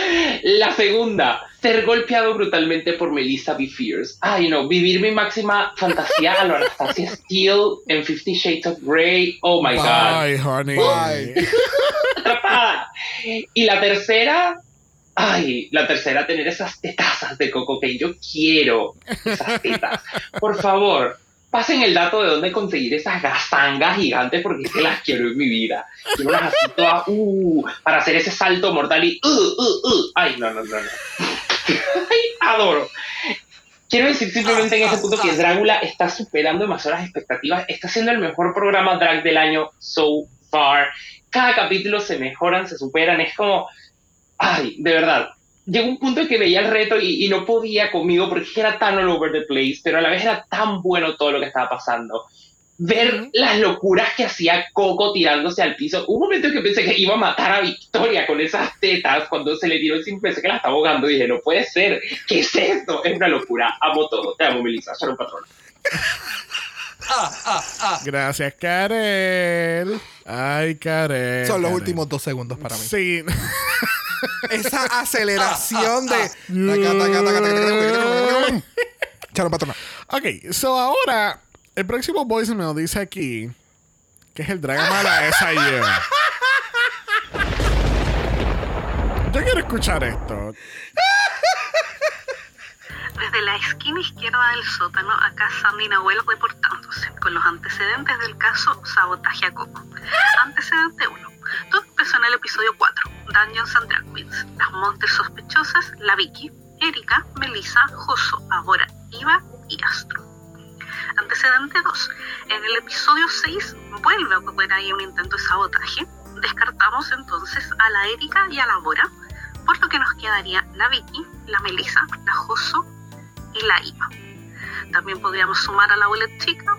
La segunda, ser golpeado brutalmente por Melissa B. Fierce. Ay, no, vivir mi máxima fantasía a lo Anastasia Steele en Fifty Shades of Grey. Oh my god. Bye, honey. Bye. Atrapada. Y la tercera, ay, la tercera, tener esas tetazas de coco que yo quiero. Esas tetas. Por favor, pasen el dato de dónde conseguir esas gazangas gigantes porque es que las quiero en mi vida. Quiero las así todas, uh, para hacer ese salto mortal y, uh, uh, uh. Ay, no, no, no, no. Ay, adoro. Quiero decir simplemente en ese punto que Drácula está superando demasiado las expectativas. Está siendo el mejor programa drag del año so far. Cada capítulo se mejoran, se superan. Es como, ay, de verdad. Llegó un punto en que veía el reto y, y no podía conmigo porque era tan all over the place, pero a la vez era tan bueno todo lo que estaba pasando. ver las locuras que hacía Coco tirándose al piso. Hubo un momento en que pensé que iba a matar a Victoria con esas tetas cuando se le tiró encima, pensé que la estaba ahogando. Dije, no puede ser. ¿Qué es esto? Es una locura. Amo todo. Te amo, Melissa. Un patrón. Gracias, Karel. Ay, Karel. Son los Karel. últimos dos segundos para mí. Sí. Esa aceleración de. Charo patrona. ok, so ahora, el próximo voicemail dice aquí que es el Dragamala S.I.U. Yo quiero escuchar esto. Desde la esquina izquierda del sótano, acá Sandy Nahuel reportándose con los antecedentes del caso Sabotaje a Coco. Antecedente 1. Todo empezó en el episodio 4, Dungeons and Drag Queens. Las monsters sospechosas, la Vicky, Erika, Melissa, Joso, Ahora, Iva y Astro. Antecedente 2. En el episodio 6 vuelve a ocurrir ahí un intento de sabotaje. Descartamos entonces a la Erika y a la Bora, por lo que nos quedaría la Vicky, la Melissa, la Joso y la IVA. También podríamos sumar a la abuela chica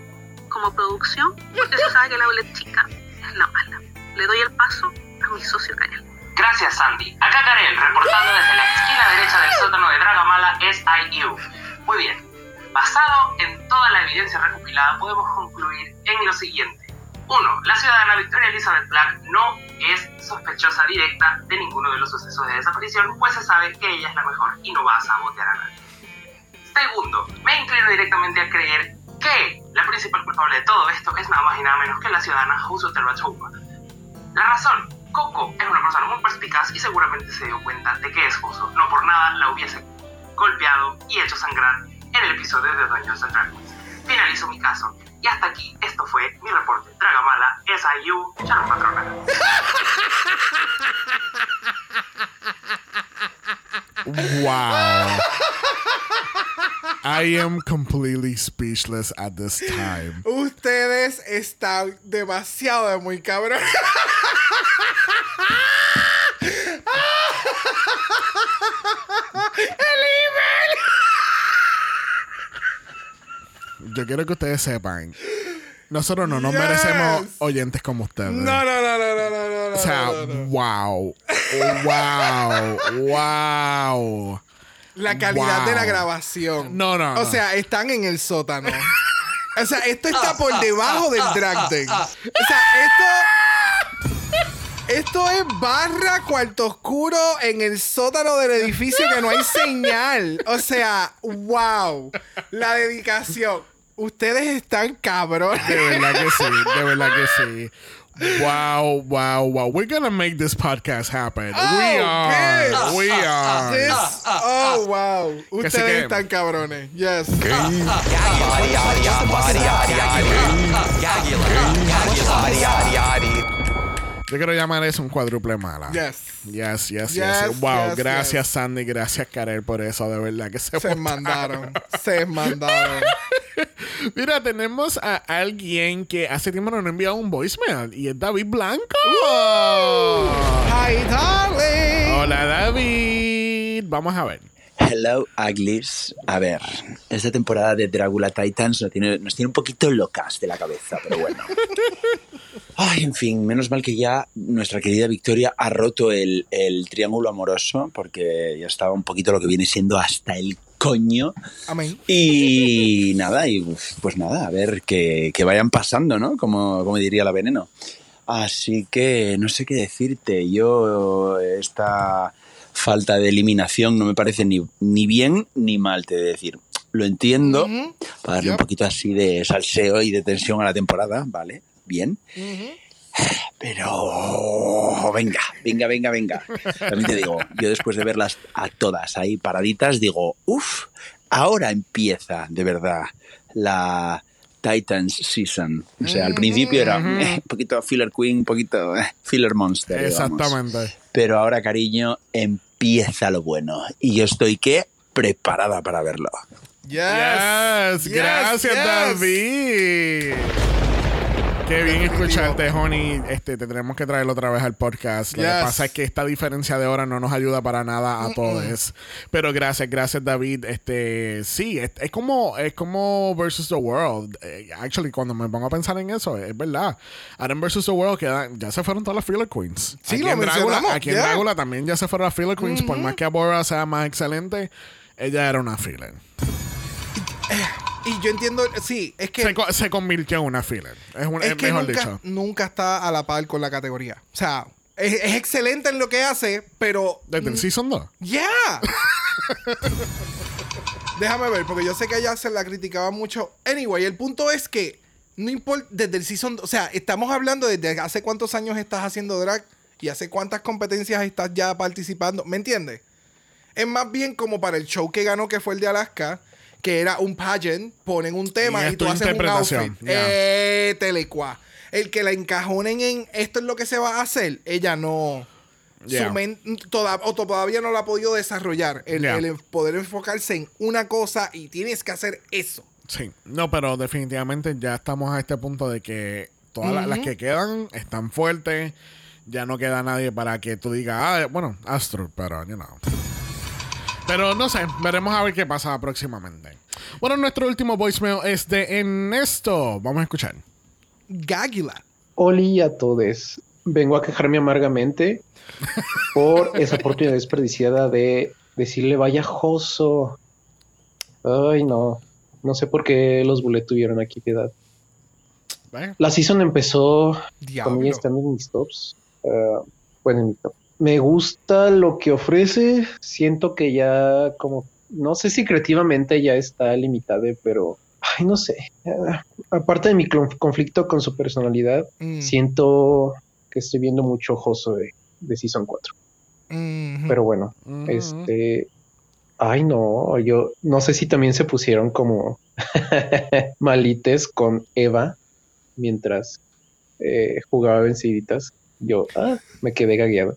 como producción, porque se sabe que la abuela chica es la mala. Le doy el paso a mi socio Karel. Gracias, Sandy. Acá Karel, reportando desde la esquina derecha del sótano de Dragamala SIU. Muy bien. Basado en toda la evidencia recopilada, podemos concluir en lo siguiente. 1. La ciudadana Victoria Elizabeth Black no es sospechosa directa de ninguno de los sucesos de desaparición, pues se sabe que ella es la mejor y no va a sabotear a nadie. Segundo, me inclino directamente a creer que la principal culpable de todo esto es nada más y nada menos que la ciudadana Juso Terrachuma. La razón, Coco es una persona muy perspicaz y seguramente se dio cuenta de que es Juso. No por nada la hubiese golpeado y hecho sangrar en el episodio de Dungeons and Dragons. Finalizo mi caso. Y hasta aquí, esto fue mi reporte. Dragamala, SIU, Sharon Patrona. Wow. I am completely speechless at this time. Ustedes están demasiado de muy cabrón. Yo quiero que ustedes sepan. Nosotros no nos Yes. merecemos oyentes como ustedes. No, no, no, no, no, no, no. O sea, no, no, no. wow. Wow. Wow. La calidad Wow. de la grabación. No, no, O no. sea, están en el sótano. O sea, esto está por debajo del drag den. O sea, esto. Esto es barra cuarto oscuro en el sótano del edificio que no hay señal. O sea, wow. La dedicación. Ustedes están cabrones. De verdad que sí. De verdad que sí. Wow, wow, wow. We're gonna make this podcast happen. Oh, we are. bitch. We are. This- oh, wow. Ustedes que- están cabrones. Yes. Yo quiero llamar eso un cuádruple mala. Yes. Yes, yes, yes. Yes, Wow, yes, gracias yes. Sandy, gracias Karel por eso, de verdad que se, mandaron. Se mandaron. Mira, tenemos a alguien que hace tiempo no nos ha enviado un voicemail y es David Blanco. Hi, darling. Hola David. Vamos a ver. Hello, Uglies. A ver, esta temporada de Dragula Titans nos tiene, nos tiene un poquito locas de la cabeza, pero bueno. Ay, en fin, menos mal que ya nuestra querida Victoria ha roto el, el triángulo amoroso, porque ya estaba un poquito lo que viene siendo hasta el coño. Amén. Y nada, y pues nada, a ver que, que vayan pasando, ¿no? Como, como diría la veneno. Así que no sé qué decirte. Yo, esta falta de eliminación no me parece ni, ni bien ni mal, te he de decir. Lo entiendo, para darle un poquito así de salseo y de tensión a la temporada, ¿vale? Bien. Pero venga, venga, venga, venga. También te digo, yo después de verlas a todas ahí paraditas, digo, uff, ahora empieza de verdad la Titans Season. O sea, al principio era eh, un poquito Filler Queen, un poquito eh, Filler Monster. digamos. Exactamente. Pero ahora, cariño, empieza lo bueno. Y yo estoy que preparada para verlo. Yes. Yes, gracias yes. David. Qué bien escucharte, Honey. Este, te tenemos que traer otra vez al podcast. Lo que pasa es que esta diferencia de hora no nos ayuda para nada a todos. Pero gracias, gracias, David. Este, sí, es, es como, es como versus the world. Eh, actually, cuando me pongo a pensar en eso, es verdad. En versus the world quedan- ya se fueron todas las filler queens. Sí, aquí lo en Drácula, aquí en yeah. Drácula también ya se fueron las filler queens. Por más que Abora sea más excelente, ella era una filler. Y yo entiendo, sí, es que Se, co- se convirtió en una filler. Es, un, es es que mejor nunca, dicho. nunca está a la par con la categoría. O sea, es, es excelente en lo que hace, pero. Desde el season 2. ¡Ya! Déjame ver, porque yo sé que ella se la criticaba mucho. Anyway, el punto es que no importa, desde el season. O sea, estamos hablando desde hace cuántos años estás haciendo drag y hace cuántas competencias estás ya participando. ¿Me entiendes? Es más bien como para el show que ganó, que fue el de Alaska, que era un pageant, ponen un tema Y y, tú haces un outfit. ya. Eh, telecua. El que la encajonen en esto es lo que se va a hacer, ella no. Ya. Su men- toda- o todavía no la ha podido desarrollar. El, Ya. el poder enfocarse en una cosa y tienes que hacer eso. Sí, no, pero definitivamente ya estamos a este punto de que todas la- las que quedan están fuertes. Ya no queda nadie para que tú digas, ah, bueno, Astro, pero, you know. Pero no sé, veremos a ver qué pasa próximamente. Bueno, nuestro último voicemail es de Ernesto. Vamos a escuchar. Gáguila. Oli a todos. Vengo a quejarme amargamente por esa oportunidad desperdiciada de decirle vaya joso. Ay, no. No sé por qué los bullet tuvieron aquí piedad. ¿Eh? La season empezó Diablo. con ella estando en mis tops. Ah, bueno, en mi top. Me gusta lo que ofrece. Siento que ya como, no sé si creativamente ya está limitada, pero, ay, no sé. Aparte de mi conflicto con su personalidad, Mm, siento que estoy viendo mucho Joso de, de Season 4. mhm. Pero bueno, Ujú. este... Ay, no, yo no sé si también se pusieron como malites con Eva mientras eh, jugaba venciditas. Yo ah, me quedé gagueado.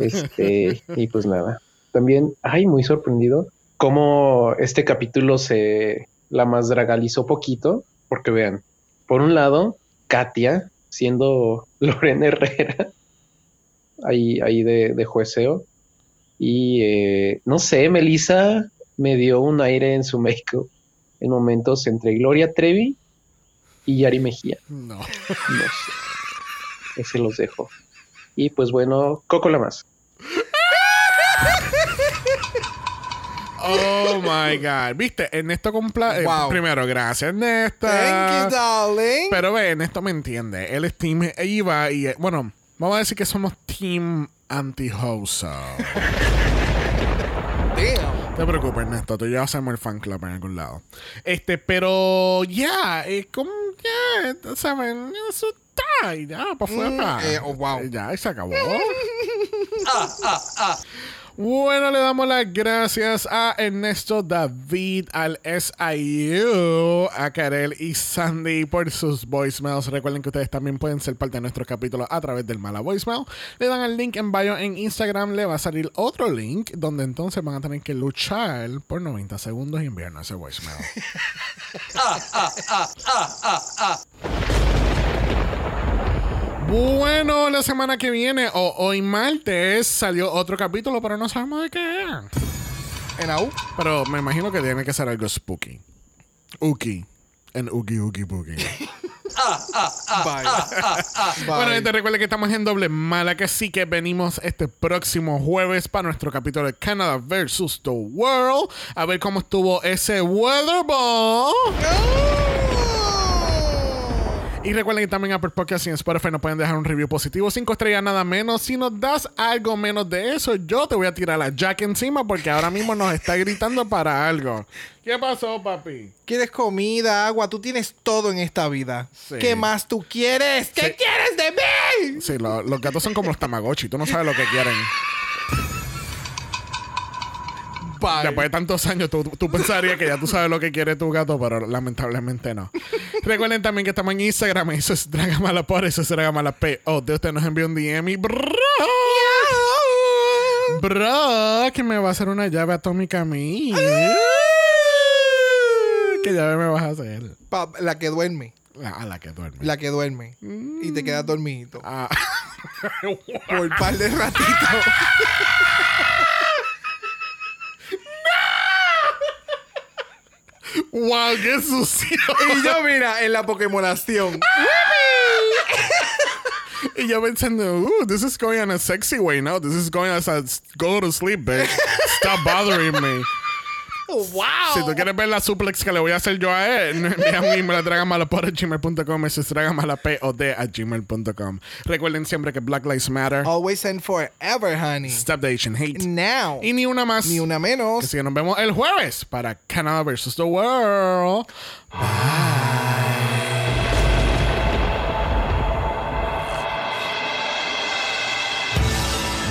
Este, y pues nada. También, ay, muy sorprendido cómo este capítulo se la más dragalizó poquito, porque vean, por un lado, Katia siendo Lorena Herrera, ahí, ahí de, de jueceo, y eh, no sé, Melissa me dio un aire en su make en momentos entre Gloria Trevi y Yari Mejía. No. No sé. Ese los dejo. Y pues bueno, Coco la más. Oh my God. Viste, Ernesto compla. eh, Wow. primero, gracias, Ernesto. Thank you, darling. Pero ve, Ernesto me entiende. Él es Team Eva y, eh, bueno, vamos a decir que somos Team Anti-Hoso. Damn. No te preocupes, Ernesto. Tú y yo hacemos el fan club en algún lado. Este, pero ya, es como, ya, ¿saben? Eso y ya, para afuera. Mm, eh, oh, wow. Ya, y se acabó. Bueno, le damos las gracias a Ernesto David, al SIU, a Karel y Sandy por sus voicemails. Recuerden que ustedes también pueden ser parte de nuestros capítulos a través del Mala Voicemail. Le dan el link en bio en Instagram, le va a salir otro link donde entonces van a tener que luchar por 90 segundos y enviarnos ese voicemail. Bueno, la semana que viene, o hoy martes, salió otro capítulo, pero no sabemos de qué es. En AU. Pero me imagino que tiene que ser algo spooky. Uki. En Uki Uki Boogie. Bye. Bueno, Bye. gente, recuerden que estamos en doble mala, que sí que venimos este próximo jueves para nuestro capítulo de Canada versus the World. A ver cómo estuvo ese Weatherball. Y recuerden que también Apple Podcast y en Spotify nos pueden dejar un review positivo, cinco estrellas nada menos. Si nos das algo menos de eso, yo te voy a tirar la Jack encima porque ahora mismo nos está gritando para algo. ¿Qué pasó, papi? ¿Quieres comida, agua? Tú tienes todo en esta vida. Sí. ¿Qué más tú quieres? ¿Qué Sí. quieres de mí? Sí, lo- los gatos son como los Tamagotchi. Tú no sabes lo que quieren. Después de tantos años, tú, tú pensarías que ya tú sabes lo que quiere tu gato, pero lamentablemente no. Recuerden también que estamos en Instagram. Eso es Dragamala por eso es Dragamala P. O de usted nos envió un DM y bro. Bro, que me va a hacer una llave atómica a mí. ¿Qué llave me vas a hacer? Pa- la que duerme. La, a la que duerme. La que duerme. Y te quedas dormidito. Ah. Por un par de ratitos. ¡Wow! ¡Qué sucio! y yo, mira, en la Pokémonación. y yo pensando, ooh, this is going on a sexy way. No, this is going as a go to sleep, bitch. Stop bothering me. ¡Wow! Si tú quieres ver la suplex que le voy a hacer yo a él, envía un email a dragamala.por gmail.com. Eso es dragamala.pod a gmail.com. Recuerden siempre que Black Lives Matter. Always and forever, honey. Stop the Asian hate. Now. Y ni una más. Ni una menos. Así que nos vemos el jueves para Canada vs. The World.